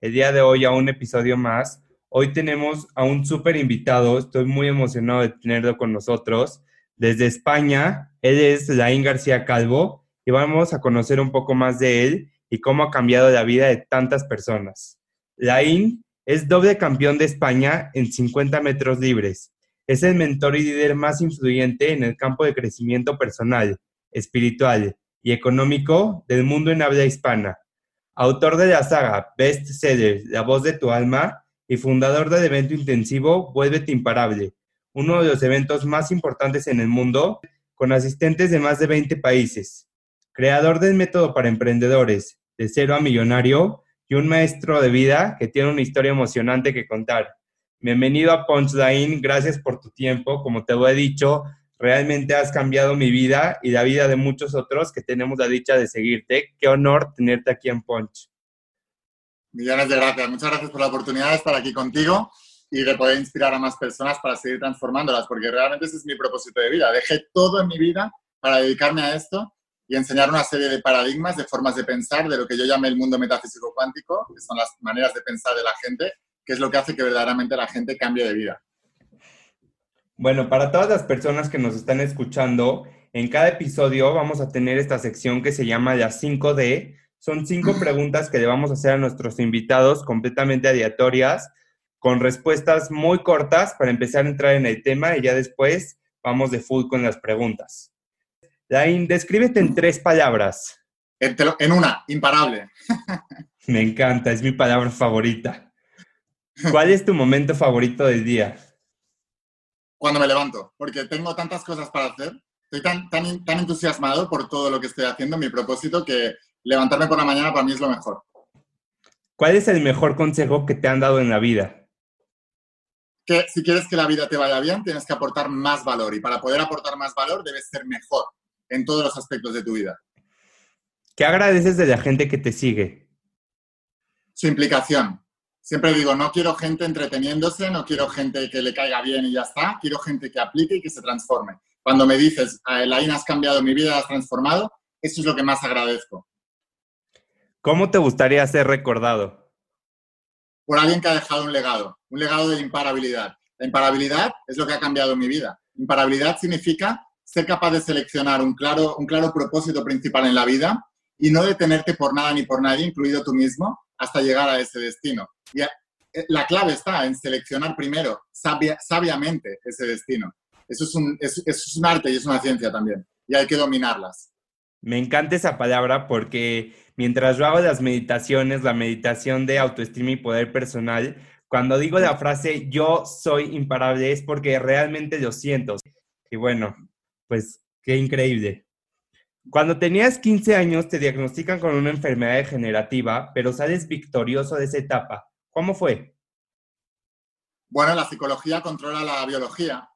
el día de hoy a un episodio más. Hoy tenemos a un súper invitado, estoy muy emocionado de tenerlo con nosotros. Desde España, él es Laín García Calvo y vamos a conocer un poco más de él y cómo ha cambiado la vida de tantas personas. Laín es doble campeón de España en 50 metros libres. Es el mentor y líder más influyente en el campo de crecimiento personal, espiritual y económico del mundo en habla hispana autor de la saga Best Seller, La voz de tu alma y fundador del evento intensivo Vuélvete Imparable, uno de los eventos más importantes en el mundo, con asistentes de más de 20 países, creador del método para emprendedores, de cero a millonario, y un maestro de vida que tiene una historia emocionante que contar. Bienvenido a Punchline, gracias por tu tiempo, como te lo he dicho, Realmente has cambiado mi vida y la vida de muchos otros que tenemos la dicha de seguirte. Qué honor tenerte aquí en Punch. Millones de gracias. Muchas gracias por la oportunidad de estar aquí contigo y de poder inspirar a más personas para seguir transformándolas, porque realmente ese es mi propósito de vida. Dejé todo en mi vida para dedicarme a esto y enseñar una serie de paradigmas, de formas de pensar, de lo que yo llamo el mundo metafísico cuántico, que son las maneras de pensar de la gente, que es lo que hace que verdaderamente la gente cambie de vida. Bueno, para todas las personas que nos están escuchando, en cada episodio vamos a tener esta sección que se llama las 5D. Son cinco preguntas que le vamos a hacer a nuestros invitados completamente aleatorias, con respuestas muy cortas para empezar a entrar en el tema y ya después vamos de full con las preguntas. Lain, descríbete en tres palabras. En una, imparable. Me encanta, es mi palabra favorita. ¿Cuál es tu momento favorito del día? Cuando me levanto, porque tengo tantas cosas para hacer, estoy tan, tan, tan entusiasmado por todo lo que estoy haciendo, mi propósito, que levantarme por la mañana para mí es lo mejor. ¿Cuál es el mejor consejo que te han dado en la vida? Que si quieres que la vida te vaya bien, tienes que aportar más valor y para poder aportar más valor debes ser mejor en todos los aspectos de tu vida. ¿Qué agradeces de la gente que te sigue? Su implicación, Siempre digo, no quiero gente entreteniéndose, no quiero gente que le caiga bien y ya está, quiero gente que aplique y que se transforme. Cuando me dices, Elaine, has cambiado mi vida, has transformado, eso es lo que más agradezco. ¿Cómo te gustaría ser recordado? Por alguien que ha dejado un legado, un legado de imparabilidad. La imparabilidad es lo que ha cambiado mi vida. Imparabilidad significa ser capaz de seleccionar un claro, un claro propósito principal en la vida y no detenerte por nada ni por nadie, incluido tú mismo, hasta llegar a ese destino. Y eh, la clave está en seleccionar primero sabiamente ese destino. Eso es, un, es un arte y es una ciencia también. Y hay que dominarlas. Me encanta esa palabra porque mientras yo hago las meditaciones, la meditación de autoestima y poder personal, cuando digo la frase yo soy imparable es porque realmente lo siento. Y bueno, pues qué increíble. Cuando tenías 15 años te diagnostican con una enfermedad degenerativa, pero sales victorioso de esa etapa. ¿Cómo fue? Bueno, la psicología controla la biología,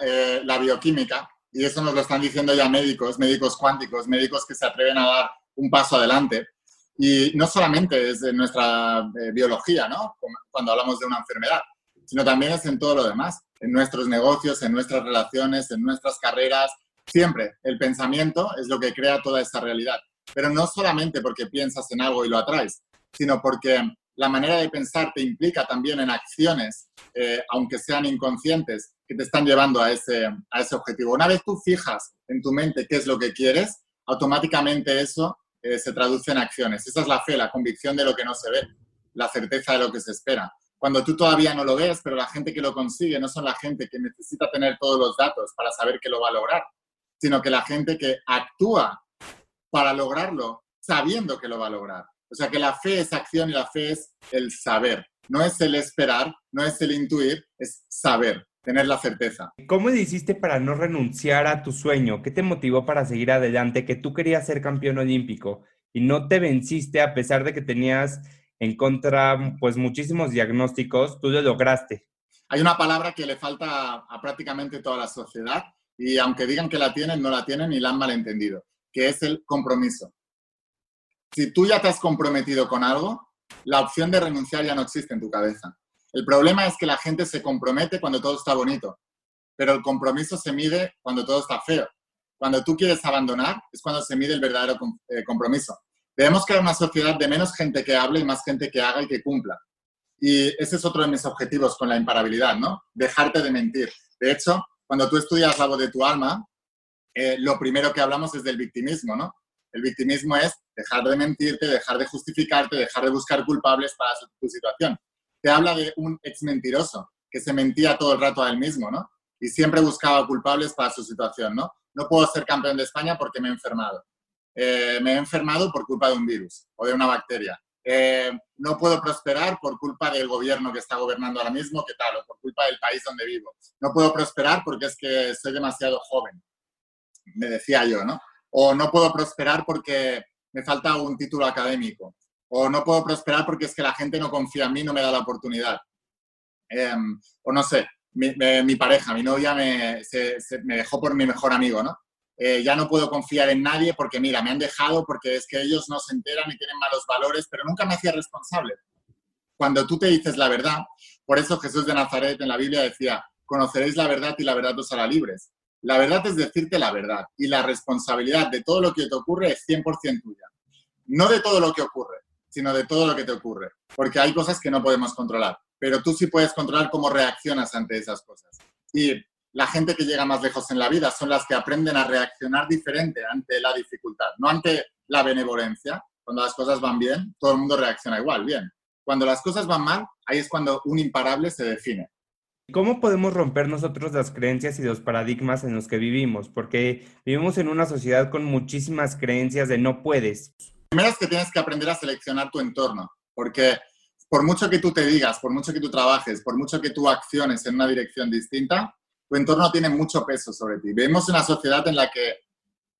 eh, la, bioquímica, y eso nos lo están diciendo ya médicos, médicos cuánticos, médicos que se atreven a dar un paso adelante. Y no solamente es de nuestra eh, biología, ¿no? Cuando hablamos de una enfermedad, sino también es en todo lo demás, en nuestros negocios, en nuestras relaciones, en nuestras carreras, Siempre el pensamiento es lo que crea toda esta realidad, pero no solamente porque piensas en algo y lo atraes, sino porque la manera de pensar te implica también en acciones, eh, aunque sean inconscientes, que te están llevando a ese, a ese objetivo. Una vez tú fijas en tu mente qué es lo que quieres, automáticamente eso eh, se traduce en acciones. Esa es la fe, la convicción de lo que no se ve, la certeza de lo que se espera. Cuando tú todavía no lo ves, pero la gente que lo consigue no son la gente que necesita tener todos los datos para saber que lo va a lograr, sino que la gente que actúa para lograrlo sabiendo que lo va a lograr. O sea que la fe es acción y la fe es el saber. No es el esperar, no es el intuir, es saber, tener la certeza. ¿Cómo hiciste para no renunciar a tu sueño? ¿Qué te motivó para seguir adelante? Que tú querías ser campeón olímpico y no te venciste a pesar de que tenías en contra, pues muchísimos diagnósticos, tú lo lograste. Hay una palabra que le falta a, prácticamente toda la sociedad y aunque digan que la tienen, no la tienen y la han malentendido, que es el compromiso. Si tú ya te has comprometido con algo, la opción de renunciar ya no existe en tu cabeza. El problema es que la gente se compromete cuando todo está bonito, pero el compromiso se mide cuando todo está feo. Cuando tú quieres abandonar es cuando se mide el verdadero eh, compromiso. Debemos crear una sociedad de menos gente que hable y más gente que haga y que cumpla. Y ese es otro de mis objetivos con la imparabilidad, ¿no? Dejarte de mentir. De hecho, cuando tú estudias voz de tu alma, eh, lo primero que hablamos es del victimismo, ¿no? El victimismo es dejar de mentirte, dejar de justificarte, dejar de buscar culpables para tu situación. Te habla de un ex mentiroso que se mentía todo el rato a él mismo, ¿no? Y siempre buscaba culpables para su situación, ¿no? No puedo ser campeón de España porque me he enfermado. Eh, me he enfermado por culpa de un virus o de una bacteria. Eh, no puedo prosperar por culpa del gobierno que está gobernando ahora mismo, ¿qué tal? O por culpa del país donde vivo. No puedo prosperar porque es que soy demasiado joven, me decía yo, ¿no? O no puedo prosperar porque me falta un título académico. O no puedo prosperar porque es que la gente no confía en mí, no me da la oportunidad. Em, o no sé, mi, pareja, mi novia me, me dejó por mi mejor amigo, ¿no? Eh, ya no puedo confiar en nadie porque, mira, me han dejado porque es que ellos no se enteran y tienen malos valores, pero nunca me hacía responsable. Cuando tú te dices la verdad, por eso Jesús de Nazaret en la Biblia decía, conoceréis la verdad y la verdad os hará libres. La verdad es decirte la verdad y la responsabilidad de todo lo que te ocurre es 100% tuya. No de todo lo que ocurre, sino de todo lo que te ocurre, porque hay cosas que no podemos controlar, pero tú sí puedes controlar cómo reaccionas ante esas cosas. Y la gente que llega más lejos en la vida son las que aprenden a reaccionar diferente ante la dificultad, no ante la benevolencia. Cuando las cosas van bien, todo el mundo reacciona igual, bien. Cuando las cosas van mal, ahí es cuando un imparable se define. ¿Cómo podemos romper nosotros las creencias y los paradigmas en los que vivimos? Porque vivimos en una sociedad con muchísimas creencias de no puedes. Primero es que tienes que aprender a seleccionar tu entorno, porque por mucho que tú te digas, por mucho que tú trabajes, por mucho que tú acciones en una dirección distinta, tu entorno tiene mucho peso sobre ti. Vemos una sociedad en la que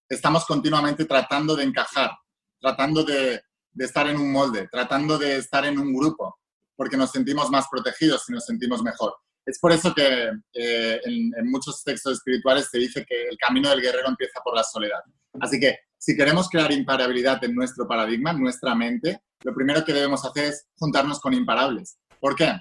estamos continuamente tratando de encajar, tratando de, estar en un molde, tratando de estar en un grupo, porque nos sentimos más protegidos y nos sentimos mejor. Es por eso que eh, en, en, muchos textos espirituales se dice que el camino del guerrero empieza por la soledad. Así que si queremos crear imparabilidad en nuestro paradigma, en nuestra mente, lo primero que debemos hacer es juntarnos con imparables. ¿Por qué?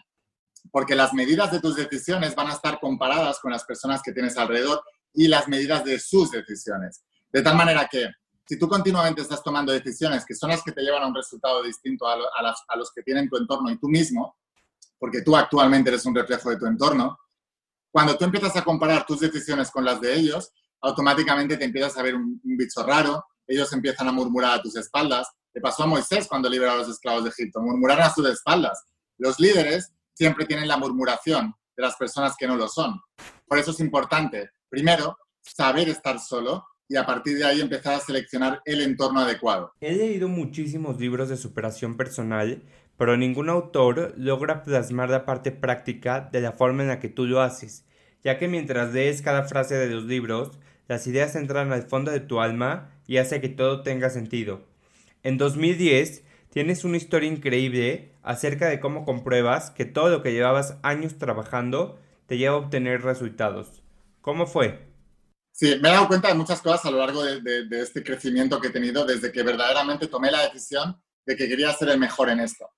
Porque las medidas de tus decisiones van a estar comparadas con las personas que tienes alrededor y las medidas de sus decisiones. De tal manera que si tú continuamente estás tomando decisiones que son las que te llevan a un resultado distinto a, los que tienen tu entorno y tú mismo, porque tú actualmente eres un reflejo de tu entorno, cuando tú empiezas a comparar tus decisiones con las de ellos, automáticamente te empiezas a ver un, un bicho raro, ellos empiezan a murmurar a tus espaldas. Le pasó a Moisés cuando liberó a los esclavos de Egipto, murmurar a sus espaldas. Los líderes siempre tienen la murmuración de las personas que no lo son. Por eso es importante, primero, saber estar solo y a partir de ahí empezar a seleccionar el entorno adecuado. He leído muchísimos libros de superación personal, pero ningún autor logra plasmar la parte práctica de la forma en la que tú lo haces, ya que mientras lees cada frase de los libros, las ideas entran al fondo de tu alma y hace que todo tenga sentido. En 2010 tienes una historia increíble acerca de cómo compruebas que todo lo que llevabas años trabajando te lleva a obtener resultados. ¿Cómo fue? Sí, me he dado cuenta de muchas cosas a lo largo de, este crecimiento que he tenido desde que verdaderamente tomé la decisión de que quería ser el mejor en esto.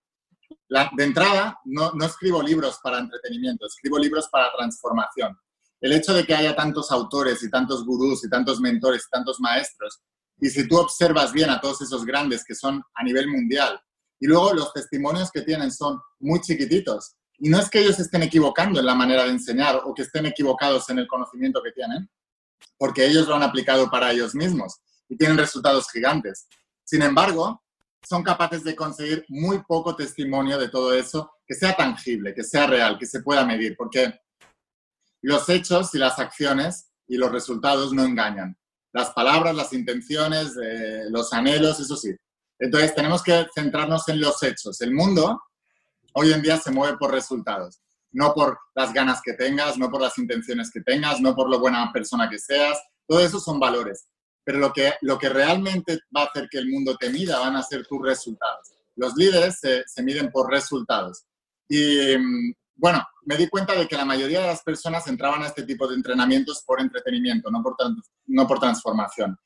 de entrada, no, no escribo libros para entretenimiento, escribo libros para transformación. El hecho de que haya tantos autores y tantos gurús y tantos mentores y tantos maestros y si tú observas bien a todos esos grandes que son a nivel mundial, y luego los testimonios que tienen son muy chiquititos, y no es que ellos estén equivocando en la manera de enseñar o que estén equivocados en el conocimiento que tienen, porque ellos lo han aplicado para ellos mismos y tienen resultados gigantes. Sin embargo, son capaces de conseguir muy poco testimonio de todo eso que sea tangible, que sea real, que se pueda medir, porque los hechos y las acciones y los resultados no engañan las palabras, las intenciones, eh, los anhelos, eso sí. Entonces tenemos que centrarnos en los hechos. El mundo hoy en día se mueve por resultados, no por las ganas que tengas, no por las intenciones que tengas, no por lo buena persona que seas. Todo eso son valores. Pero lo que, lo que realmente va a hacer que el mundo te mida van a ser tus resultados. Los líderes se, se miden por resultados. Y mm, bueno, me di cuenta de que la mayoría de las personas entraban a este tipo de entrenamientos por entretenimiento, no por, no por transformación.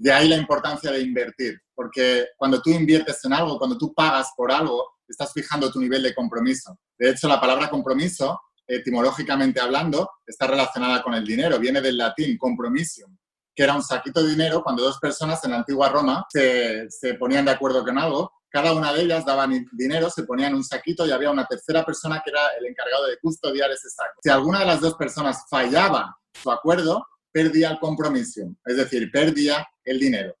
De ahí la importancia de invertir, porque cuando tú inviertes en algo, cuando tú pagas por algo, estás fijando tu nivel de compromiso. De hecho, la palabra compromiso, etimológicamente hablando, está relacionada con el dinero, viene del latín compromisium, que era un saquito de dinero cuando dos personas en la antigua Roma se, ponían de acuerdo con algo cada una de ellas daba dinero, se ponía en un saquito y había una tercera persona que era el encargado de custodiar ese saco. Si alguna de las dos personas fallaba su acuerdo, perdía el compromiso, es decir, perdía el dinero.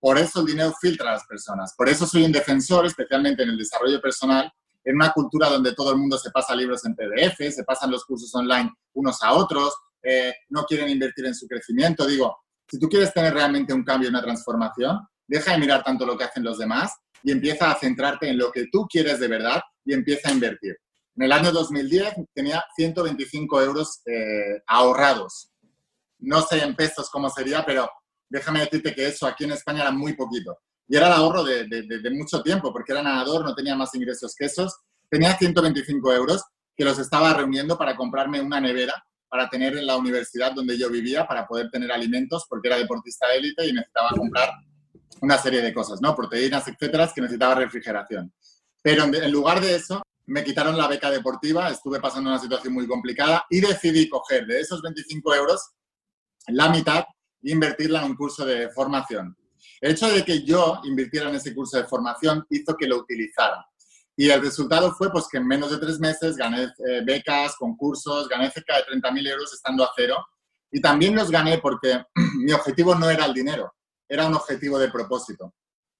Por eso el dinero filtra a las personas. Por eso soy un defensor, especialmente en el desarrollo personal, en una cultura donde todo el mundo se pasa libros en PDF, se pasan los cursos online unos a otros, eh, no quieren invertir en su crecimiento. Digo, si tú quieres tener realmente un cambio, una transformación, deja de mirar tanto lo que hacen los demás y empieza a centrarte en lo que tú quieres de verdad y empieza a invertir. En el año 2010 tenía 125 euros eh, ahorrados. No sé en pesos cómo sería, pero déjame decirte que eso aquí en España era muy poquito. Y era el ahorro de, de, mucho tiempo, porque era nadador, no tenía más ingresos que esos. Tenía 125 euros que los estaba reuniendo para comprarme una nevera para tener en la universidad donde yo vivía, para poder tener alimentos, porque era deportista élite y necesitaba comprar una serie de cosas, ¿no? Proteínas, etcétera, que necesitaba refrigeración. Pero en, lugar de eso, me quitaron la beca deportiva, estuve pasando una situación muy complicada y decidí coger de esos 25 euros la mitad e invertirla en un curso de formación. El hecho de que yo invirtiera en ese curso de formación hizo que lo utilizara. Y el resultado fue pues, que en menos de tres meses gané eh, becas, concursos, gané cerca de 30.000 euros estando a cero. Y también los gané porque mi objetivo no era el dinero era un objetivo de propósito.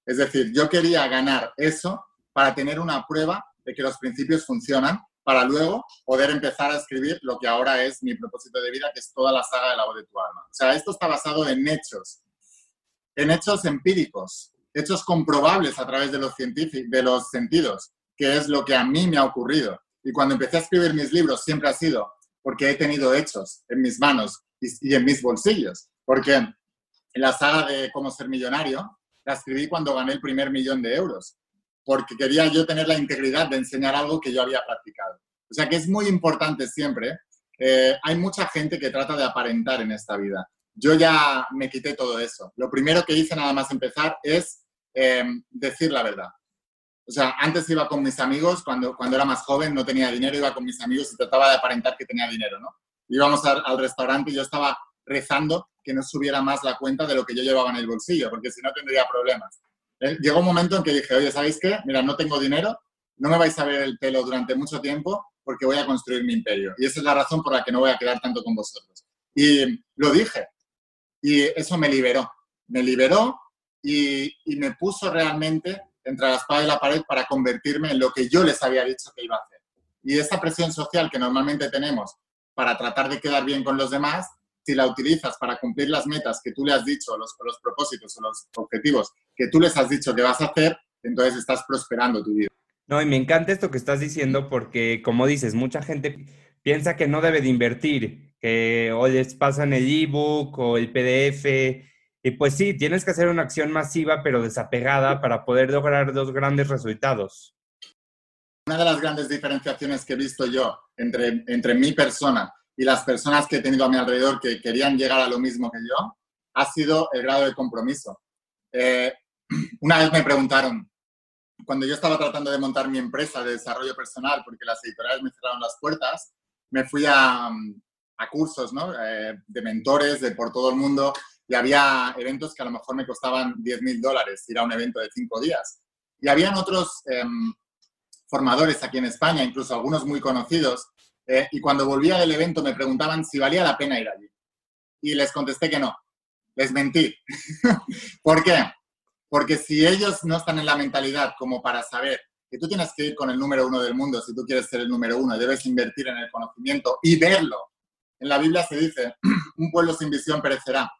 Es decir, yo quería ganar eso para tener una prueba de que los principios funcionan, para luego poder empezar a escribir lo que ahora es mi propósito de vida, que es toda la saga de la voz de tu alma. O sea, esto está basado en hechos, en hechos empíricos, hechos comprobables a través de los, de los sentidos, que es lo que a mí me ha ocurrido. Y cuando empecé a escribir mis libros siempre ha sido porque he tenido hechos en mis manos y, y en mis bolsillos. Porque la saga de Cómo ser millonario, la escribí cuando gané el primer millón de euros, porque quería yo tener la integridad de enseñar algo que yo había practicado. O sea que es muy importante siempre. Eh, hay mucha gente que trata de aparentar en esta vida. Yo ya me quité todo eso. Lo primero que hice nada más empezar es eh, decir la verdad. O sea, antes iba con mis amigos, cuando, cuando era más joven, no tenía dinero, iba con mis amigos y trataba de aparentar que tenía dinero, ¿no? Íbamos al, al restaurante y yo estaba rezando que no subiera más la cuenta de lo que yo llevaba en el bolsillo, porque si no tendría problemas. Eh, llegó un momento en que dije, oye, ¿sabéis qué? Mira, no tengo dinero, no me vais a ver el pelo durante mucho tiempo porque voy a construir mi imperio. Y esa es la razón por la que no voy a quedar tanto con vosotros. Y lo dije. Y eso me liberó. Me liberó y, y me puso realmente entre la espada y la pared para convertirme en lo que yo les había dicho que iba a hacer. Y esa presión social que normalmente tenemos para tratar de quedar bien con los demás, si la utilizas para cumplir las metas que tú le has dicho, los, los propósitos o los objetivos que tú les has dicho que vas a hacer, entonces estás prosperando tu vida. No, y me encanta esto que estás diciendo porque, como dices, mucha gente piensa que no debe de invertir, que o les pasan el ebook o el PDF. Y pues sí, tienes que hacer una acción masiva pero desapegada para poder lograr dos grandes resultados. Una de las grandes diferenciaciones que he visto yo entre, entre mi persona y las personas que he tenido a mi alrededor que querían llegar a lo mismo que yo, ha sido el grado de compromiso. Eh, una vez me preguntaron, cuando yo estaba tratando de montar mi empresa de desarrollo personal, porque las editoriales me cerraron las puertas, me fui a, a cursos ¿no? Eh, de mentores de por todo el mundo y había eventos que a lo mejor me costaban 10 mil dólares ir a un evento de cinco días. Y habían otros em, formadores aquí en España, incluso algunos muy conocidos, eh, y cuando volvía del evento me preguntaban si valía la pena ir allí. Y les contesté que no. Les mentí. ¿Por qué? Porque si ellos no están en la mentalidad como para saber que tú tienes que ir con el número uno del mundo si tú quieres ser el número uno, debes invertir en el conocimiento y verlo. En la Biblia se dice, un pueblo sin visión perecerá.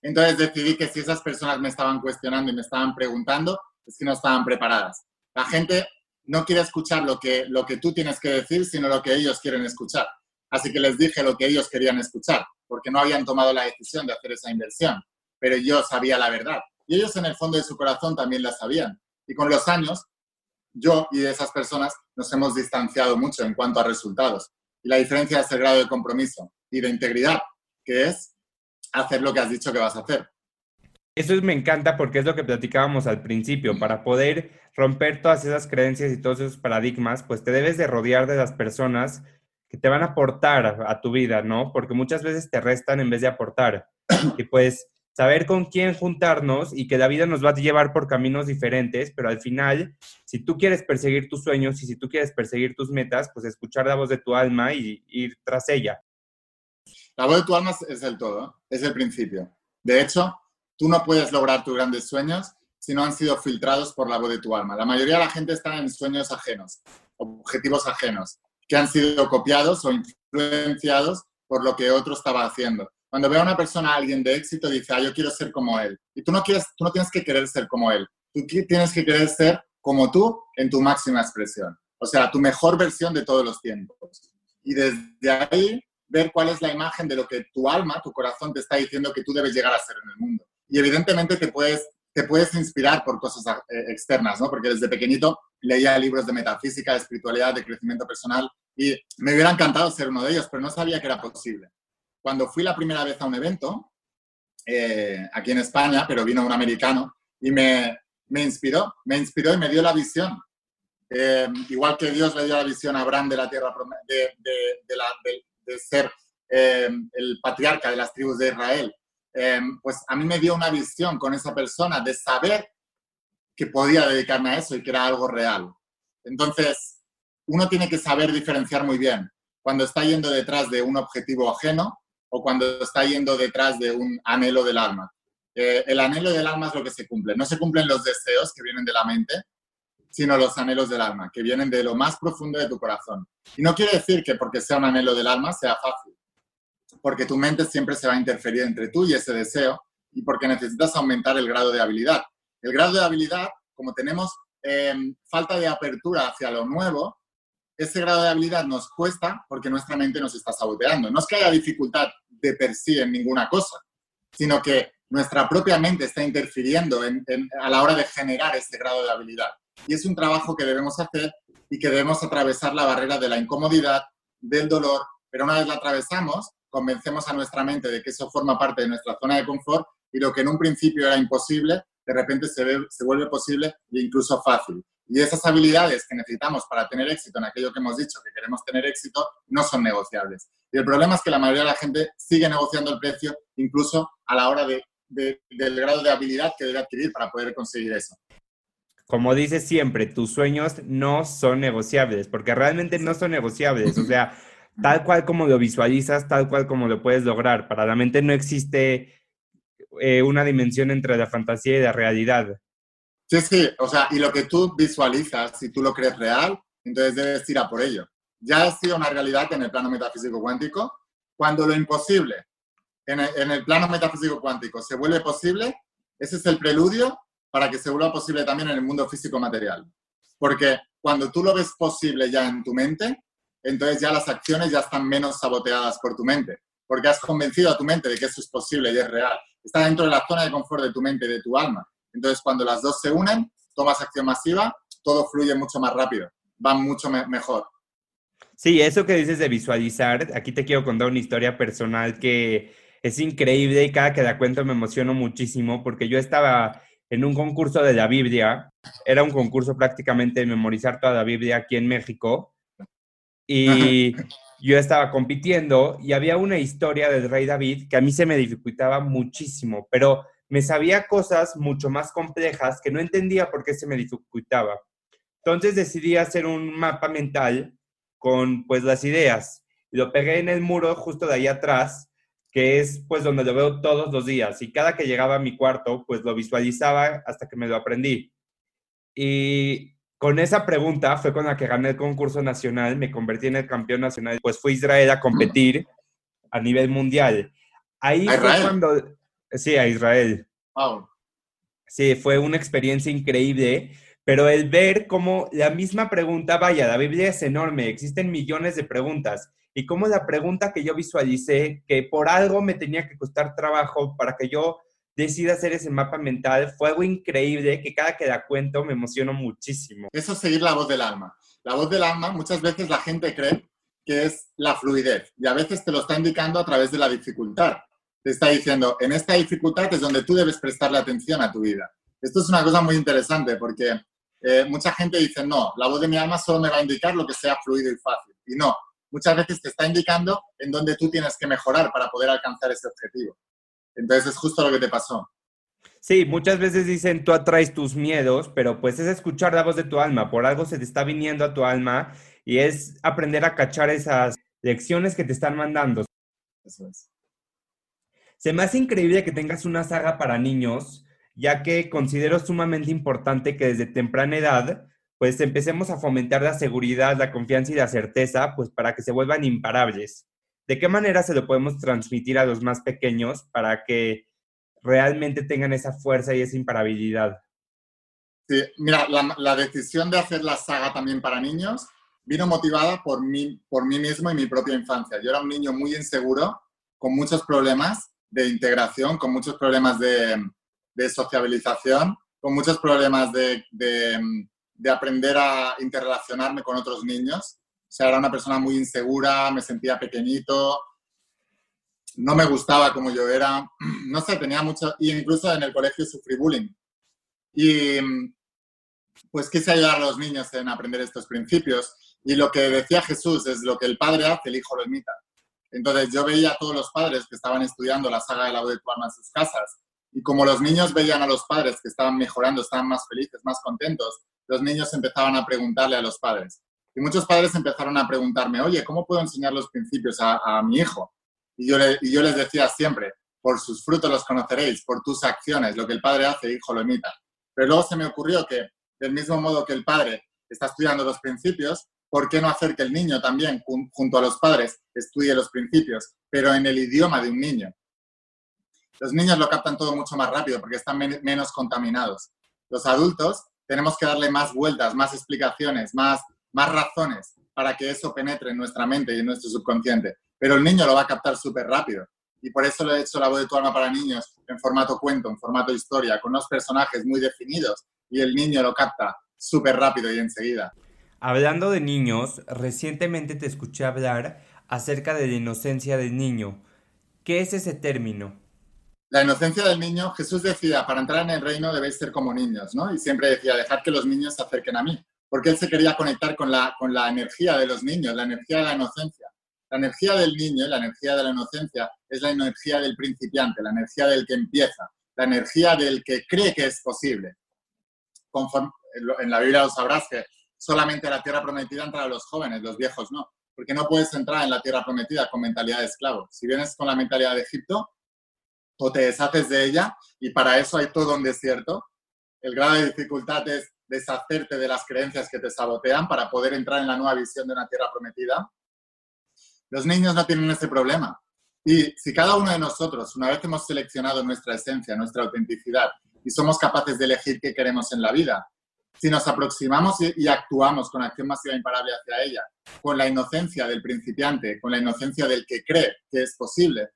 Entonces decidí que si esas personas me estaban cuestionando y me estaban preguntando, es que no estaban preparadas. La gente no quiere escuchar lo que, lo que tú tienes que decir, sino lo que ellos quieren escuchar. Así que les dije lo que ellos querían escuchar, porque no habían tomado la decisión de hacer esa inversión, pero yo sabía la verdad. Y ellos en el fondo de su corazón también la sabían. Y con los años, yo y esas personas nos hemos distanciado mucho en cuanto a resultados. Y la diferencia es el grado de compromiso y de integridad, que es hacer lo que has dicho que vas a hacer. Eso me encanta porque es lo que platicábamos al principio. Para poder romper todas esas creencias y todos esos paradigmas, pues te debes de rodear de las personas que te van a aportar a, tu vida, ¿no? Porque muchas veces te restan en vez de aportar. Y pues saber con quién juntarnos y que la vida nos va a llevar por caminos diferentes, pero al final, si tú quieres perseguir tus sueños y si tú quieres perseguir tus metas, pues escuchar la voz de tu alma y ir tras ella. La voz de tu alma es el todo, es el principio. De hecho, tú no puedes lograr tus grandes sueños si no han sido filtrados por la voz de tu alma. La mayoría de la gente está en sueños ajenos, objetivos ajenos, que han sido copiados o influenciados por lo que otro estaba haciendo. Cuando ve a una persona, a alguien de éxito, dice, ah, yo quiero ser como él. Y tú no, quieres, tú no tienes que querer ser como él. Tú tienes que querer ser como tú en tu máxima expresión. O sea, tu mejor versión de todos los tiempos. Y desde ahí, ver cuál es la imagen de lo que tu alma, tu corazón te está diciendo que tú debes llegar a ser en el mundo. Y evidentemente te puedes, te puedes inspirar por cosas eh, externas, ¿no? Porque desde pequeñito leía libros de metafísica, de espiritualidad, de crecimiento personal y me hubiera encantado ser uno de ellos, pero no sabía que era posible cuando fui la primera vez a un evento, eh, aquí en España, pero vino un americano, y me, me inspiró, me inspiró y me dio la visión. Eh, igual que Dios le dio la visión a Abraham de la tierra, de, de, de, ser eh, el patriarca de las tribus de Israel, pues a mí me dio una visión con esa persona de saber que podía dedicarme a eso y que era algo real. Entonces, uno tiene que saber diferenciar muy bien cuando está yendo detrás de un objetivo ajeno o cuando está yendo detrás de un anhelo del alma. Eh, el anhelo del alma es lo que se cumple. No se cumplen los deseos que vienen de la mente, sino los anhelos del alma, que vienen de lo más profundo de tu corazón. Y no quiere decir que porque sea un anhelo del alma sea fácil, porque tu mente siempre se va a interferir entre tú y ese deseo y porque necesitas aumentar el grado de habilidad. El grado de habilidad, como tenemos eh, falta de apertura hacia lo nuevo, ese grado de habilidad nos cuesta porque nuestra mente nos está saboteando. No es que haya dificultad de per sí en ninguna cosa, sino que nuestra propia mente está interfiriendo a la hora de generar ese grado de habilidad. Y es un trabajo que debemos hacer y que debemos atravesar la barrera de la incomodidad, del dolor, pero una vez la atravesamos, convencemos a nuestra mente de que eso forma parte de nuestra zona de confort y lo que en un principio era imposible, de repente se, vuelve posible e incluso fácil. Y esas habilidades que necesitamos para tener éxito en aquello que hemos dicho que queremos tener éxito no son negociables. Y el problema es que la mayoría de la gente sigue negociando el precio incluso a la hora de, del grado de habilidad que debe adquirir para poder conseguir eso. Como dices siempre, tus sueños no son negociables, porque realmente no son negociables. O sea, tal cual como lo visualizas, tal cual como lo puedes lograr. Para la mente no existe eh, una dimensión entre la fantasía y la realidad. Sí, sí, o sea, y lo que tú visualizas, si tú lo crees real, entonces debes ir a por ello. Ya ha sido una realidad en el plano metafísico cuántico. Cuando lo imposible en el, plano metafísico cuántico se vuelve posible, ese es el preludio para que se vuelva posible también en el mundo físico material. Porque cuando tú lo ves posible ya en tu mente, entonces ya las acciones ya están menos saboteadas por tu mente, porque has convencido a tu mente de que eso es posible y es real. Está dentro de la zona de confort de tu mente de tu alma. Entonces, cuando las dos se unen, tomas acción masiva, todo fluye mucho más rápido, va mucho mejor. Sí, eso que dices de visualizar, aquí te quiero contar una historia personal que es increíble y cada que la cuento me emociono muchísimo porque yo estaba en un concurso de la Biblia, era un concurso prácticamente de memorizar toda la Biblia aquí en México y yo estaba compitiendo y había una historia del rey David que a mí se me dificultaba muchísimo, pero me sabía cosas mucho más complejas que no entendía por qué se me dificultaba. Entonces decidí hacer un mapa mental con pues las ideas. Lo pegué en el muro justo de ahí atrás, que es pues donde lo veo todos los días. Y cada que llegaba a mi cuarto, pues lo visualizaba hasta que me lo aprendí. Y con esa pregunta fue con la que gané el concurso nacional, me convertí en el campeón nacional, pues fui a Israel a competir a nivel mundial. Ahí fue cuando Sí, a Israel. Wow. Sí, fue una experiencia increíble, pero el ver cómo la misma pregunta, vaya, la Biblia es enorme, existen millones de preguntas, y cómo la pregunta que yo visualicé, que por algo me tenía que costar trabajo para que yo decida hacer ese mapa mental fue algo increíble que cada que da cuento me emociono muchísimo. Eso es seguir la voz del alma. La voz del alma, muchas veces la gente cree que es la fluidez y a veces te lo está indicando a través de la dificultad. Te está diciendo, en esta dificultad es donde tú debes prestarle atención a tu vida. Esto es una cosa muy interesante porque eh, mucha gente dice, no, la voz de mi alma solo me va a indicar lo que sea fluido y fácil. Y no, muchas veces te está indicando en dónde tú tienes que mejorar para poder alcanzar ese objetivo. Entonces es justo lo que te pasó. Sí, muchas veces dicen tú atraes tus miedos, pero pues es escuchar la voz de tu alma, por algo se te está viniendo a tu alma y es aprender a cachar esas lecciones que te están mandando. Eso es. Se me hace increíble que tengas una saga para niños, ya que considero sumamente importante que desde temprana edad pues empecemos a fomentar la seguridad, la confianza y la certeza, pues para que se vuelvan imparables. ¿De qué manera se lo podemos transmitir a los más pequeños para que realmente tengan esa fuerza y esa imparabilidad? Sí, mira, la, decisión de hacer la saga también para niños vino motivada por mí, por mí mismo y mi propia infancia. Yo era un niño muy inseguro, con muchos problemas de integración, con muchos problemas de, sociabilización, con muchos problemas de, de aprender a interrelacionarme con otros niños. O sea, era una persona muy insegura, me sentía pequeñito, no me gustaba como yo era, no sé, tenía mucho, y incluso en el colegio sufrí bullying. Y pues quise ayudar a los niños en aprender estos principios. Y lo que decía Jesús es lo que el padre hace, el hijo lo imita. Entonces yo veía a todos los padres que estaban estudiando la saga de la de en sus casas. Y como los niños veían a los padres que estaban mejorando, estaban más felices, más contentos, los niños empezaban a preguntarle a los padres. Y muchos padres empezaron a preguntarme, oye, ¿cómo puedo enseñar los principios a, mi hijo? Y yo, y yo les decía siempre, por sus frutos los conoceréis, por tus acciones, lo que el padre hace, hijo lo imita. Pero luego se me ocurrió que, del mismo modo que el padre está estudiando los principios, ¿por qué no hacer que el niño también, junto a los padres, estudie los principios, pero en el idioma de un niño? Los niños lo captan todo mucho más rápido porque están menos contaminados. Los adultos tenemos que darle más vueltas, más explicaciones, más, más razones para que eso penetre en nuestra mente y en nuestro subconsciente. Pero el niño lo va a captar súper rápido. Y por eso le he hecho la voz de tu alma para niños en formato cuento, en formato historia, con unos personajes muy definidos y el niño lo capta súper rápido y enseguida. Hablando de niños, recientemente te escuché hablar acerca de la inocencia del niño. ¿Qué es ese término? la inocencia del niño, Jesús decía, para entrar en el reino debéis ser como niños, ¿no? Y siempre decía, dejad que los niños se acerquen a mí, porque él se quería conectar con la, con la energía de los niños, la energía de la inocencia. La energía del niño, la energía de la inocencia, es la energía del principiante, la energía del que empieza, la energía del que cree que es posible. en la Biblia lo sabrás que solamente la tierra prometida entra a los jóvenes, los viejos no, porque no puedes entrar en la tierra prometida con mentalidad de esclavo. Si vienes con la mentalidad de Egipto, o te deshaces de ella y para eso hay todo un desierto. El grado de dificultad es deshacerte de las creencias que te sabotean para poder entrar en la nueva visión de una tierra prometida. Los niños no tienen ese problema. Y si cada uno de nosotros, una vez hemos seleccionado nuestra esencia, nuestra autenticidad, y somos capaces de elegir qué queremos en la vida, si nos aproximamos y, actuamos con acción masiva e imparable hacia ella, con la inocencia del principiante, con la inocencia del que cree que es posible,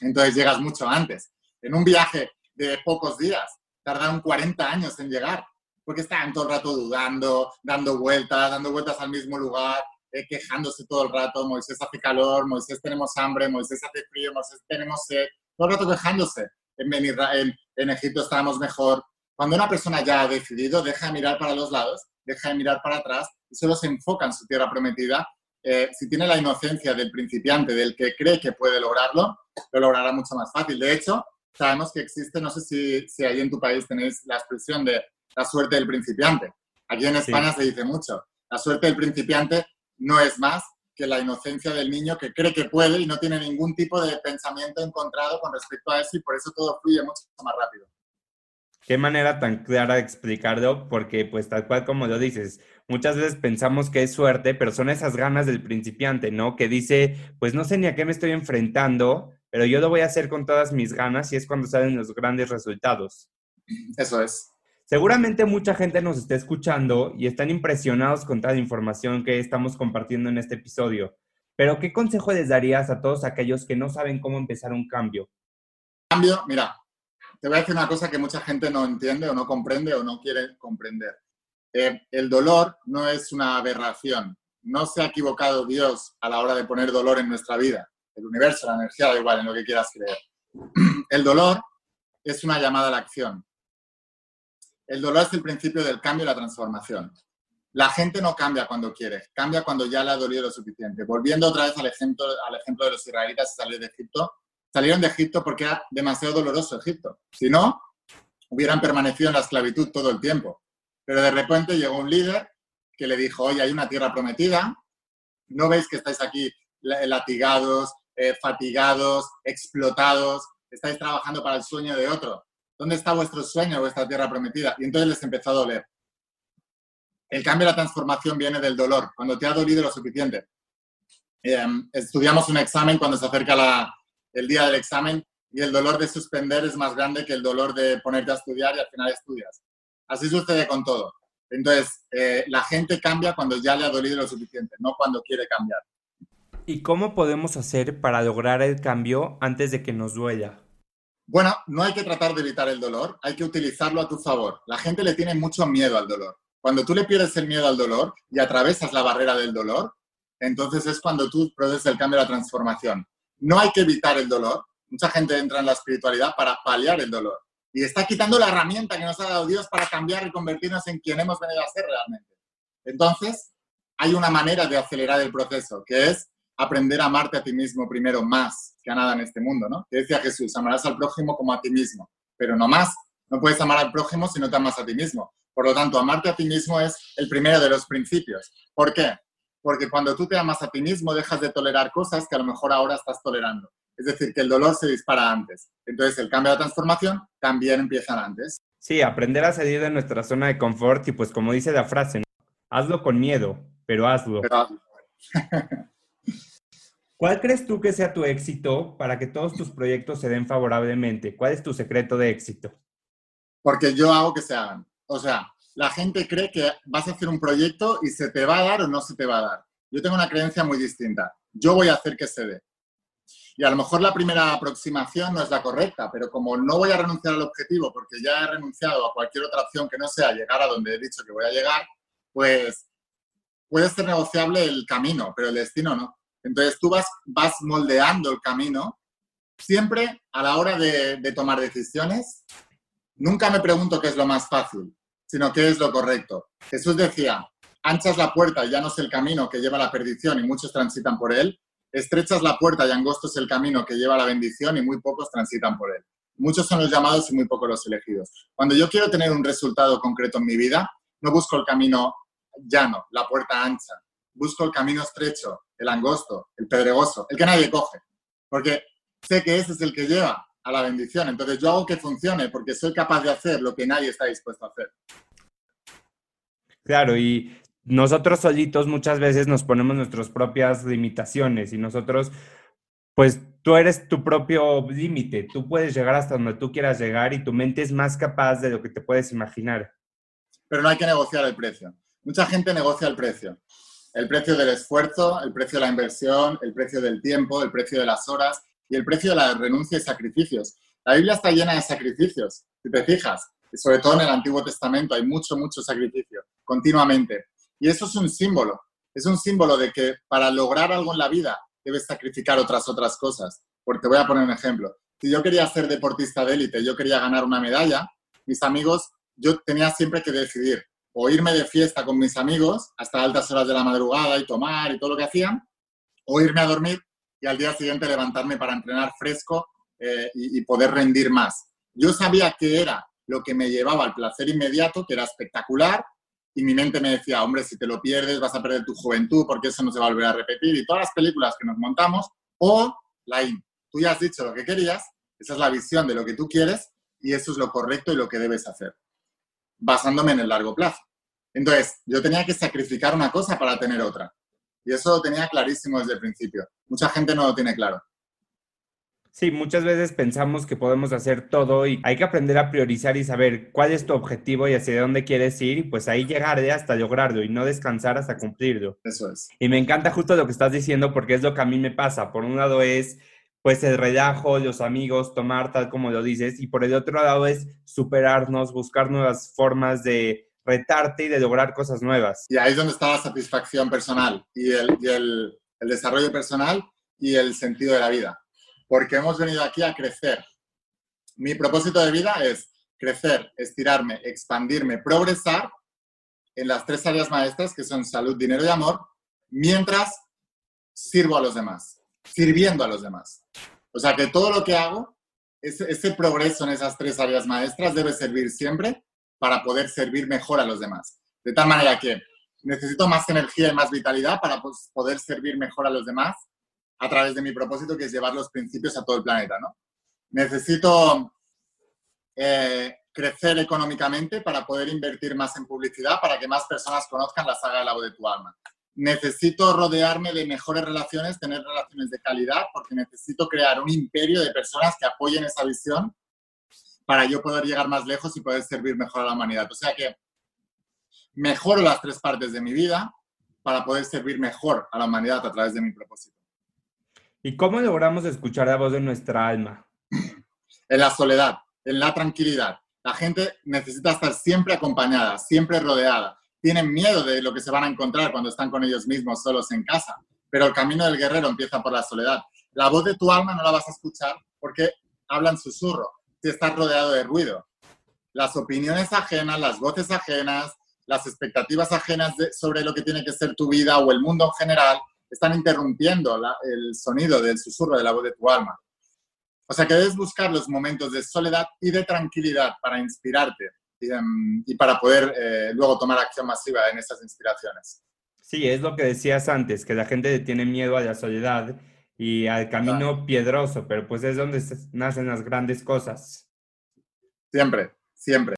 entonces llegas mucho antes. En un viaje de pocos días, tardan 40 años en llegar, porque están todo el rato dudando, dando vueltas, dando vueltas al mismo lugar, eh, quejándose todo el rato, Moisés hace calor, Moisés tenemos hambre, Moisés hace frío, Moisés tenemos sed, todo el rato quejándose. En, en, en Egipto estábamos mejor. Cuando una persona ya ha decidido, deja de mirar para los lados, deja de mirar para atrás y solo se enfoca en su tierra prometida eh, si tiene la inocencia del principiante, del que cree que puede lograrlo, lo logrará mucho más fácil. De hecho, sabemos que existe, no sé si, si ahí en tu país tenéis la expresión de la suerte del principiante. Aquí en España se dice mucho. La suerte del principiante no es más que la inocencia del niño que cree que puede y no tiene ningún tipo de pensamiento encontrado con respecto a eso y por eso todo fluye mucho más rápido. Qué manera tan clara de explicarlo, porque pues tal cual como lo dices, muchas veces pensamos que es suerte, pero son esas ganas del principiante, ¿no? Que dice, pues no sé ni a qué me estoy enfrentando, pero yo lo voy a hacer con todas mis ganas y es cuando salen los grandes resultados. Eso es. Seguramente mucha gente nos está escuchando y están impresionados con toda la información que estamos compartiendo en este episodio. Pero ¿qué consejo les darías a todos aquellos que no saben cómo empezar un cambio? Cambio, mira, te voy a decir una cosa que mucha gente no entiende o no comprende o no quiere comprender. Eh, el dolor no es una aberración. No se ha equivocado Dios a la hora de poner dolor en nuestra vida. El universo, la energía, da igual en lo que quieras creer. El dolor es una llamada a la acción. El dolor es el principio del cambio y la transformación. La gente no cambia cuando quiere, cambia cuando ya le ha dolido lo suficiente. Volviendo otra vez al ejemplo, al ejemplo de los israelitas que salieron de Egipto, salieron de Egipto porque era demasiado doloroso Egipto. Si no, hubieran permanecido en la esclavitud todo el tiempo. Pero de repente llegó un líder que le dijo, oye, hay una tierra prometida, no veis que estáis aquí latigados, eh, fatigados, explotados, estáis trabajando para el sueño de otro. ¿Dónde está vuestro sueño, vuestra tierra prometida? Y entonces les empezó a doler. El cambio la transformación viene del dolor, cuando te ha dolido lo suficiente. Em, estudiamos un examen cuando se acerca el día del examen y el dolor de suspender es más grande que el dolor de ponerte a estudiar y al final estudias. Así sucede con todo. Entonces, eh, la gente cambia cuando ya le ha dolido lo suficiente, no cuando quiere cambiar. ¿Y cómo podemos hacer para lograr el cambio antes de que nos duela? Bueno, no hay que tratar de evitar el dolor, hay que utilizarlo a tu favor. La gente le tiene mucho miedo al dolor. Cuando tú le pierdes el miedo al dolor y atravesas la barrera del dolor, entonces es cuando tú produces el cambio y la transformación. No hay que evitar el dolor. Mucha gente entra en la espiritualidad para paliar el dolor. Y está quitando la herramienta que nos ha dado Dios para cambiar y convertirnos en quien hemos venido a ser realmente. Entonces, hay una manera de acelerar el proceso, que es aprender a amarte a ti mismo primero más que a nada en este mundo, ¿no? Que decía Jesús, amarás al prójimo como a ti mismo, pero no más. No puedes amar al prójimo si no te amas a ti mismo. Por lo tanto, amarte a ti mismo es el primero de los principios. ¿Por qué? Porque cuando tú te amas a ti mismo, dejas de tolerar cosas que a lo mejor ahora estás tolerando. Es decir, que el dolor se dispara antes. Entonces, el cambio de transformación también empieza antes. Sí, aprender a salir de nuestra zona de confort y pues como dice la frase, hazlo con miedo, pero hazlo. ¿Cuál crees tú que sea tu éxito para que todos tus proyectos se den favorablemente? ¿Cuál es tu secreto de éxito? Porque yo hago que se hagan. O sea, la gente cree que vas a hacer un proyecto y se te va a dar o no se te va a dar. Yo tengo una creencia muy distinta. Yo voy a hacer que se dé. Y a lo mejor la primera aproximación no es la correcta, pero como no voy a renunciar al objetivo porque ya he renunciado a cualquier otra opción que no sea llegar a donde he dicho que voy a llegar, pues puede ser negociable el camino, pero el destino no. Entonces tú vas, vas moldeando el camino siempre a la hora de, tomar decisiones. Nunca me pregunto qué es lo más fácil sino qué es lo correcto. Jesús decía, anchas la puerta y ya no es el camino que lleva a la perdición y muchos transitan por él, estrechas la puerta y angosto es el camino que lleva a la bendición y muy pocos transitan por él. Muchos son los llamados y muy pocos los elegidos. Cuando yo quiero tener un resultado concreto en mi vida, no busco el camino llano, la puerta ancha, busco el camino estrecho, el angosto, el pedregoso, el que nadie coge, porque sé que ese es el que lleva a la bendición. Entonces yo hago que funcione porque soy capaz de hacer lo que nadie está dispuesto a hacer. Claro, y nosotros solitos muchas veces nos ponemos nuestras propias limitaciones y nosotros, pues tú eres tu propio límite, tú puedes llegar hasta donde tú quieras llegar y tu mente es más capaz de lo que te puedes imaginar. Pero no hay que negociar el precio. Mucha gente negocia el precio. El precio del esfuerzo, el precio de la inversión, el precio del tiempo, el precio de las horas y el precio de la renuncia y sacrificios. La Biblia está llena de sacrificios, si te fijas, y sobre todo en el Antiguo Testamento hay mucho, mucho sacrificio, continuamente. Y eso es un símbolo, es un símbolo de que para lograr algo en la vida debes sacrificar otras otras cosas. Porque voy a poner un ejemplo. Si yo quería ser deportista de élite, yo quería ganar una medalla, mis amigos, yo tenía siempre que decidir o irme de fiesta con mis amigos hasta altas horas de la madrugada y tomar y todo lo que hacían, o irme a dormir y al día siguiente levantarme para entrenar fresco eh, y, poder rendir más. Yo sabía que era lo que me llevaba al placer inmediato, que era espectacular, y mi mente me decía, hombre, si te lo pierdes vas a perder tu juventud porque eso no se va a volver a repetir. Y todas las películas que nos montamos, o la IN, tú ya has dicho lo que querías, esa es la visión de lo que tú quieres y eso es lo correcto y lo que debes hacer, basándome en el largo plazo. Entonces, yo tenía que sacrificar una cosa para tener otra. Y eso lo tenía clarísimo desde el principio. Mucha gente no lo tiene claro. Sí, muchas veces pensamos que podemos hacer todo y hay que aprender a priorizar y saber cuál es tu objetivo y hacia dónde quieres ir y pues ahí llegar hasta lograrlo y no descansar hasta cumplirlo. Eso es. Y me encanta justo lo que estás diciendo porque es lo que a mí me pasa. Por un lado es pues el relajo, los amigos, tomar tal como lo dices, y por el otro lado es superarnos, buscar nuevas formas de retarte y de lograr cosas nuevas. Y ahí es donde está la satisfacción personal y y el, el desarrollo personal y el sentido de la vida. Porque hemos venido aquí a crecer. Mi propósito de vida es crecer, estirarme, expandirme, progresar en las tres áreas maestras que son salud, dinero y amor, mientras sirvo a los demás, sirviendo a los demás. O sea que todo lo que hago, ese, progreso en esas tres áreas maestras debe servir siempre para poder servir mejor a los demás. De tal manera que necesito más energía y más vitalidad para pues, poder servir mejor a los demás a través de mi propósito, que es llevar los principios a todo el planeta, ¿no? Necesito eh, crecer económicamente para poder invertir más en publicidad, para que más personas conozcan la saga de la voz de tu alma. Necesito rodearme de mejores relaciones, tener relaciones de calidad, porque necesito crear un imperio de personas que apoyen esa visión para yo poder llegar más lejos y poder servir mejor a la humanidad. O sea que mejoro las tres partes de mi vida para poder servir mejor a la humanidad a través de mi propósito. ¿Y cómo logramos escuchar la voz de nuestra alma? En la soledad, en la tranquilidad. La gente necesita estar siempre acompañada, siempre rodeada. Tienen miedo de lo que se van a encontrar cuando están con ellos mismos solos en casa. Pero el camino del guerrero empieza por la soledad. La voz de tu alma no la vas a escuchar porque hablan susurro, si estás rodeado de ruido. Las opiniones ajenas, las voces ajenas, las expectativas ajenas sobre lo que tiene que ser tu vida o el mundo en general están interrumpiendo el sonido del susurro de la voz de tu alma. O sea que debes buscar los momentos de soledad y de tranquilidad para inspirarte y, em, para poder eh, luego tomar acción masiva en esas inspiraciones. Sí, es lo que decías antes, que la gente tiene miedo a la soledad y al camino piedroso, pero pues es donde nacen las grandes cosas. Siempre, siempre.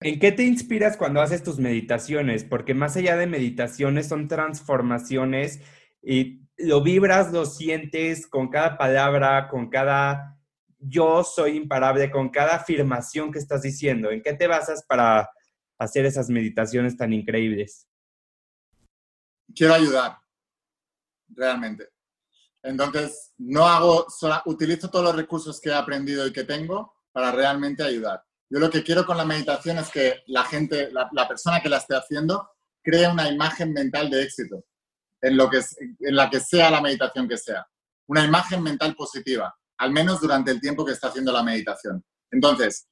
¿En qué te inspiras cuando haces tus meditaciones? Porque más allá de meditaciones son transformaciones y lo vibras, lo sientes con cada palabra, con cada yo soy imparable, con cada afirmación que estás diciendo. ¿En qué te basas para hacer esas meditaciones tan increíbles? Quiero ayudar, realmente. Entonces, no hago, utilizo todos los recursos que he aprendido y que tengo para realmente ayudar. Yo lo que quiero con la meditación es que la gente, la, persona que la esté haciendo, cree una imagen mental de éxito en, lo que, en la que sea la meditación que sea. Una imagen mental positiva, al menos durante el tiempo que está haciendo la meditación. Entonces,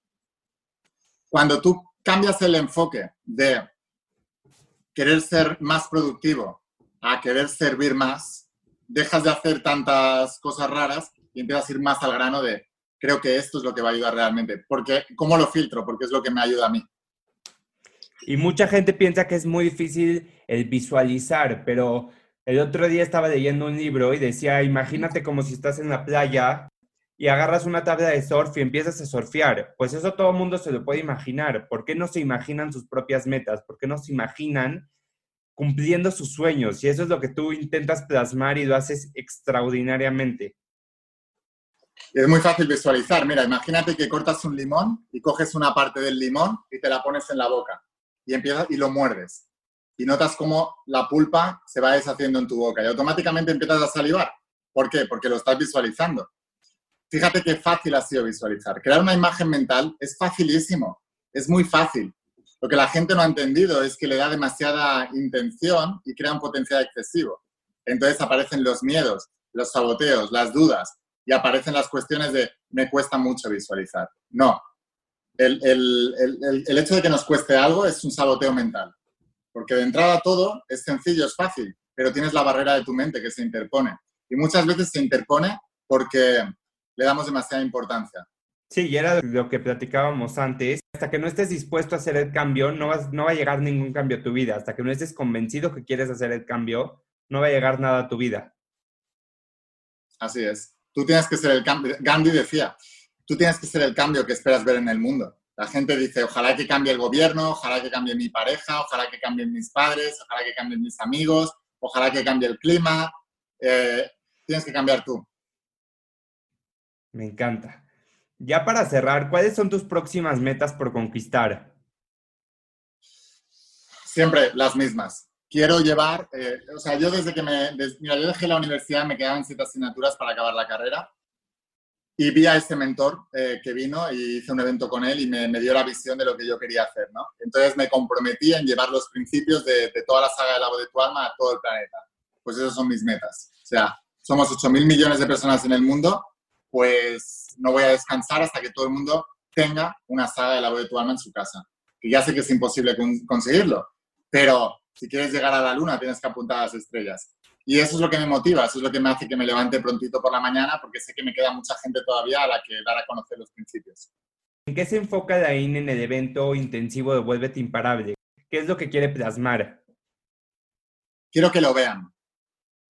cuando tú cambias el enfoque de querer ser más productivo a querer servir más, dejas de hacer tantas cosas raras y empiezas a ir más al grano de creo que esto es lo que va a ayudar realmente. Porque, ¿Cómo lo filtro? Porque es lo que me ayuda a mí. Y mucha gente piensa que es muy difícil el visualizar, pero el otro día estaba leyendo un libro y decía, imagínate como si estás en la playa y agarras una tabla de surf y empiezas a surfear. Pues eso todo el mundo se lo puede imaginar. ¿Por qué no se imaginan sus propias metas? ¿Por qué no se imaginan cumpliendo sus sueños? Y eso es lo que tú intentas plasmar y lo haces extraordinariamente. Es muy fácil visualizar. Mira, imagínate que cortas un limón y coges una parte del limón y te la pones en la boca y empiezas y lo muerdes. Y notas cómo la pulpa se va deshaciendo en tu boca y automáticamente empiezas a salivar. ¿Por qué? Porque lo estás visualizando. Fíjate qué fácil ha sido visualizar. Crear una imagen mental es facilísimo, es muy fácil. Lo que la gente no ha entendido es que le da demasiada intención y crea un potencial excesivo. Entonces aparecen los miedos, los saboteos, las dudas, y aparecen las cuestiones de me cuesta mucho visualizar. No. El, hecho de que nos cueste algo es un saboteo mental. Porque de entrada todo es sencillo, es fácil, pero tienes la barrera de tu mente que se interpone. Y muchas veces se interpone porque le damos demasiada importancia. Sí, y era lo que platicábamos antes. Hasta que no estés dispuesto a hacer el cambio, no, vas, no va a llegar ningún cambio a tu vida. Hasta que no estés convencido que quieres hacer el cambio, no va a llegar nada a tu vida. Así es. Tú tienes que ser el cambio. Gandhi decía, tú tienes que ser el cambio que esperas ver en el mundo. La gente dice, ojalá que cambie el gobierno, ojalá que cambie mi pareja, ojalá que cambien mis padres, ojalá que cambien mis amigos, ojalá que cambie el clima. Eh, tienes que cambiar tú. Me encanta. Ya para cerrar, ¿cuáles son tus próximas metas por conquistar? Siempre las mismas quiero llevar, eh, o sea, yo desde que me, mira, yo dejé la universidad, me quedaban siete asignaturas para acabar la carrera y vi a ese mentor eh, que vino y hice un evento con él y me, me, dio la visión de lo que yo quería hacer, ¿no? Entonces me comprometí en llevar los principios de, de toda la saga de la voz de tu alma a todo el planeta. Pues esas son mis metas. O sea, somos 8 mil millones de personas en el mundo, pues no voy a descansar hasta que todo el mundo tenga una saga de la voz de tu alma en su casa. Que ya sé que es imposible conseguirlo, pero si quieres llegar a la luna tienes que apuntar a las estrellas. Y eso es lo que me motiva, eso es lo que me hace que me levante prontito por la mañana, porque sé que me queda mucha gente todavía a la que dar a conocer los principios. ¿En qué se enfoca la IN en el evento intensivo de Vuélvete Imparable? ¿Qué es lo que quiere plasmar? Quiero que lo vean.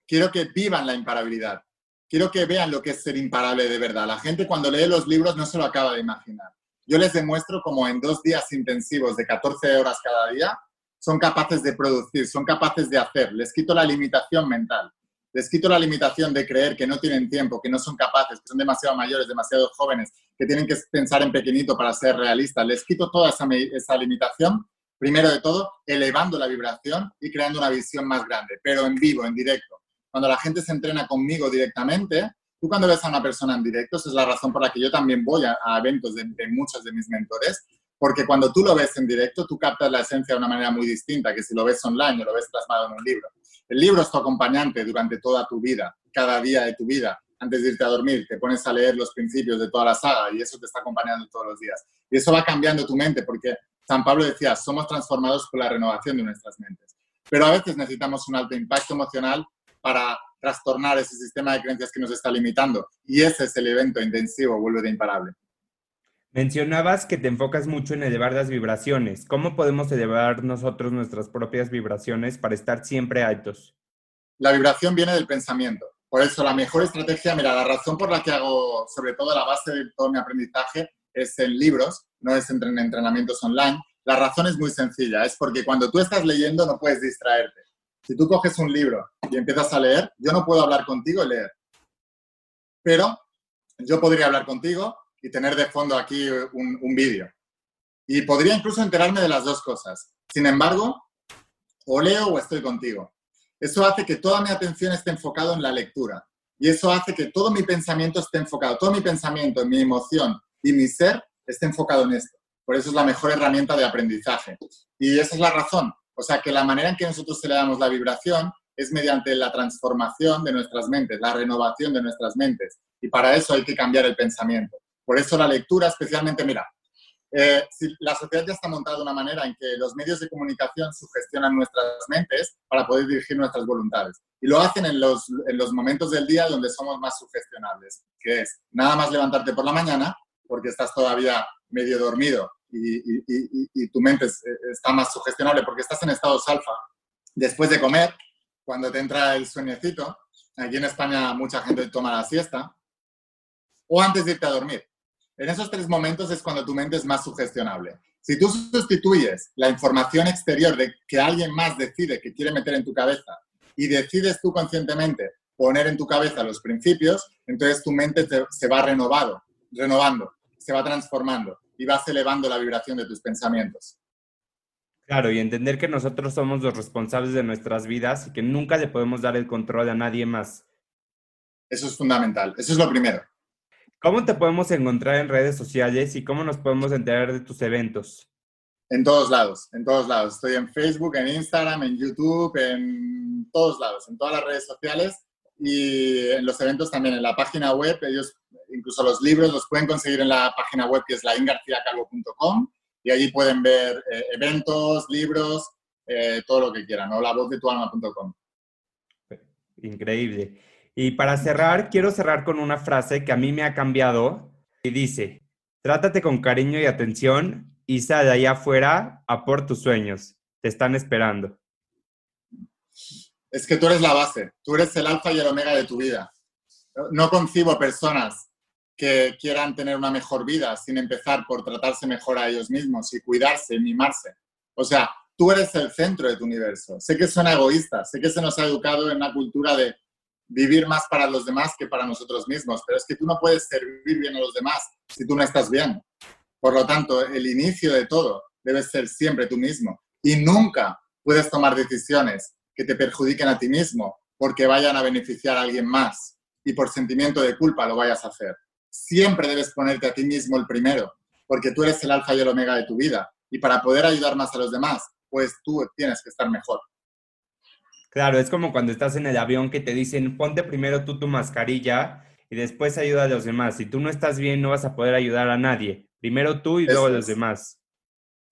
Quiero que vivan la imparabilidad. Quiero que vean lo que es ser imparable de verdad. La gente cuando lee los libros no se lo acaba de imaginar. Yo les demuestro como en dos días intensivos de 14 horas cada día son capaces de producir, son capaces de hacer. Les quito la limitación mental. Les quito la limitación de creer que no tienen tiempo, que no son capaces, que son demasiado mayores, demasiado jóvenes, que tienen que pensar en pequeñito para ser realistas. Les quito toda esa, esa limitación, primero de todo, elevando la vibración y creando una visión más grande, pero en vivo, en directo. Cuando la gente se entrena conmigo directamente, tú cuando ves a una persona en directo, esa es la razón por la que yo también voy a, eventos de, de muchos de mis mentores, porque cuando tú lo ves en directo, tú captas la esencia de una manera muy distinta que si lo ves online o lo ves plasmado en un libro. El libro es tu acompañante durante toda tu vida, cada día de tu vida. Antes de irte a dormir, te pones a leer los principios de toda la saga y eso te está acompañando todos los días. Y eso va cambiando tu mente porque San Pablo decía, somos transformados por la renovación de nuestras mentes. Pero a veces necesitamos un alto impacto emocional para trastornar ese sistema de creencias que nos está limitando. Y ese es el evento intensivo, vuelve de imparable. Mencionabas que te enfocas mucho en elevar las vibraciones. ¿Cómo podemos elevar nosotros nuestras propias vibraciones para estar siempre altos? La vibración viene del pensamiento. Por eso la mejor estrategia, mira, la razón por la que hago sobre todo la base de todo mi aprendizaje es en libros, no es en entrenamientos online. La razón es muy sencilla, es porque cuando tú estás leyendo no puedes distraerte. Si tú coges un libro y empiezas a leer, yo no puedo hablar contigo y leer. Pero yo podría hablar contigo, y tener de fondo aquí un, vídeo. Y podría incluso enterarme de las dos cosas. Sin embargo, o leo o estoy contigo. Eso hace que toda mi atención esté enfocado en la lectura. Y eso hace que todo mi pensamiento esté enfocado, todo mi pensamiento, mi emoción y mi ser esté enfocado en esto. Por eso es la mejor herramienta de aprendizaje. Y esa es la razón. O sea, que la manera en que nosotros le damos la vibración es mediante la transformación de nuestras mentes, la renovación de nuestras mentes. Y para eso hay que cambiar el pensamiento. Por eso la lectura, especialmente, mira, eh, la sociedad ya está montada de una manera en que los medios de comunicación sugestionan nuestras mentes para poder dirigir nuestras voluntades. Y lo hacen en los, en los momentos del día donde somos más sugestionables, que es nada más levantarte por la mañana, porque estás todavía medio dormido y, tu mente está más sugestionable porque estás en estados alfa. Después de comer, cuando te entra el sueñecito, aquí en España mucha gente toma la siesta, o antes de irte a dormir. En esos tres momentos es cuando tu mente es más sugestionable. Si tú sustituyes la información exterior de que alguien más decide que quiere meter en tu cabeza y decides tú conscientemente poner en tu cabeza los principios, entonces tu mente se va renovado, renovando, se va transformando y vas elevando la vibración de tus pensamientos. Claro, y entender que nosotros somos los responsables de nuestras vidas y que nunca le podemos dar el control a nadie más. Eso es fundamental, eso es lo primero. ¿Cómo te podemos encontrar en redes sociales y cómo nos podemos enterar de tus eventos? En todos lados, en todos lados. Estoy en Facebook, en Instagram, en YouTube, en todos lados, en todas las redes sociales y en los eventos también, en la página web. Ellos, incluso los libros, los pueden conseguir en la página web que es laingarciacalvo.com y allí pueden ver eh, eventos, libros, eh, todo lo que quieran, o la voz de tu alma.com. Increíble. Y para cerrar, quiero cerrar con una frase que a mí me ha cambiado y dice, trátate con cariño y atención y sal de allá afuera a por tus sueños. Te están esperando. Es que tú eres la base, tú eres el alfa y el omega de tu vida. No concibo personas que quieran tener una mejor vida sin empezar por tratarse mejor a ellos mismos y cuidarse y mimarse. O sea, tú eres el centro de tu universo. Sé que suena egoísta, sé que se nos ha educado en una cultura de vivir más para los demás que para nosotros mismos, pero es que tú no puedes servir bien a los demás si tú no estás bien. Por lo tanto, el inicio de todo debe ser siempre tú mismo y nunca puedes tomar decisiones que te perjudiquen a ti mismo porque vayan a beneficiar a alguien más y por sentimiento de culpa lo vayas a hacer. Siempre debes ponerte a ti mismo el primero, porque tú eres el alfa y el omega de tu vida. Y para poder ayudar más a los demás, pues tú tienes que estar mejor. Claro, es como cuando estás en el avión que te dicen, ponte primero tú tu mascarilla y después ayuda a los demás. Si tú no estás bien, no vas a poder ayudar a nadie. Primero tú y luego los demás.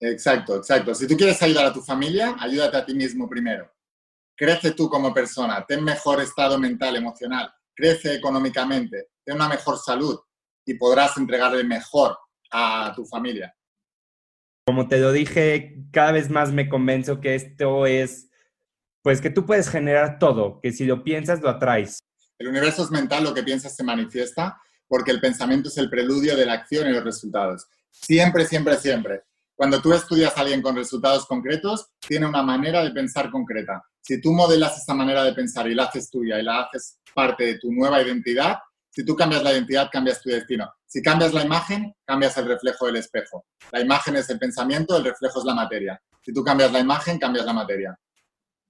Exacto, exacto. Si tú quieres ayudar a tu familia, ayúdate a ti mismo primero. Crece tú como persona, ten mejor estado mental, emocional, crece económicamente, ten una mejor salud y podrás entregarle mejor a tu familia. Como te lo dije, cada vez más me convenzo que esto es, pues que tú puedes generar todo, que si lo piensas, lo atraes. El universo es mental, lo que piensas se manifiesta, porque el pensamiento es el preludio de la acción y los resultados. Siempre, siempre, siempre. Cuando tú estudias a alguien con resultados concretos, tiene una manera de pensar concreta. Si tú modelas esa manera de pensar y la haces tuya y la haces parte de tu nueva identidad, si tú cambias la identidad, cambias tu destino. Si cambias la imagen, cambias el reflejo del espejo. La imagen es el pensamiento, el reflejo es la materia. Si tú cambias la imagen, cambias la materia.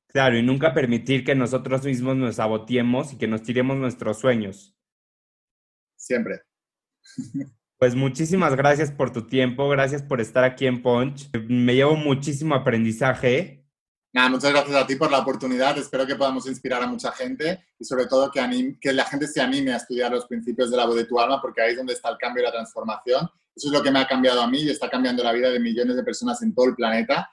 Claro, y nunca permitir que nosotros mismos nos saboteemos y que nos tiremos nuestros sueños. Siempre. Pues muchísimas gracias por tu tiempo, gracias por estar aquí en Punch. Me llevo muchísimo aprendizaje. Nada, muchas gracias a ti por la oportunidad. Espero que podamos inspirar a mucha gente y sobre todo que, que la gente se anime a estudiar los principios de la voz de tu alma porque ahí es donde está el cambio y la transformación. Eso es lo que me ha cambiado a mí y está cambiando la vida de millones de personas en todo el planeta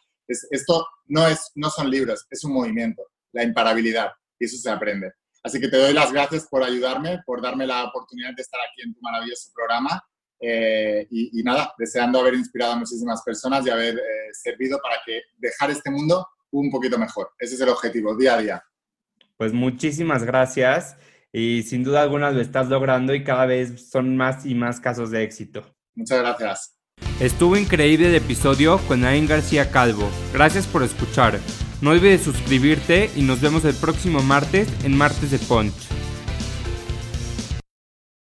esto no, es, no son libros, es un movimiento, la imparabilidad, y eso se aprende. Así que te doy las gracias por ayudarme, por darme la oportunidad de estar aquí en tu maravilloso programa. Eh, y, nada, deseando haber inspirado a muchísimas personas y haber eh, servido para que dejar este mundo un poquito mejor. Ese es el objetivo, día a día. Pues muchísimas gracias y sin duda alguna lo estás logrando y cada vez son más y más casos de éxito. Muchas gracias. Estuvo increíble el episodio con Ain García Calvo. Gracias por escuchar. No olvides suscribirte y nos vemos el próximo martes en Martes de Punch.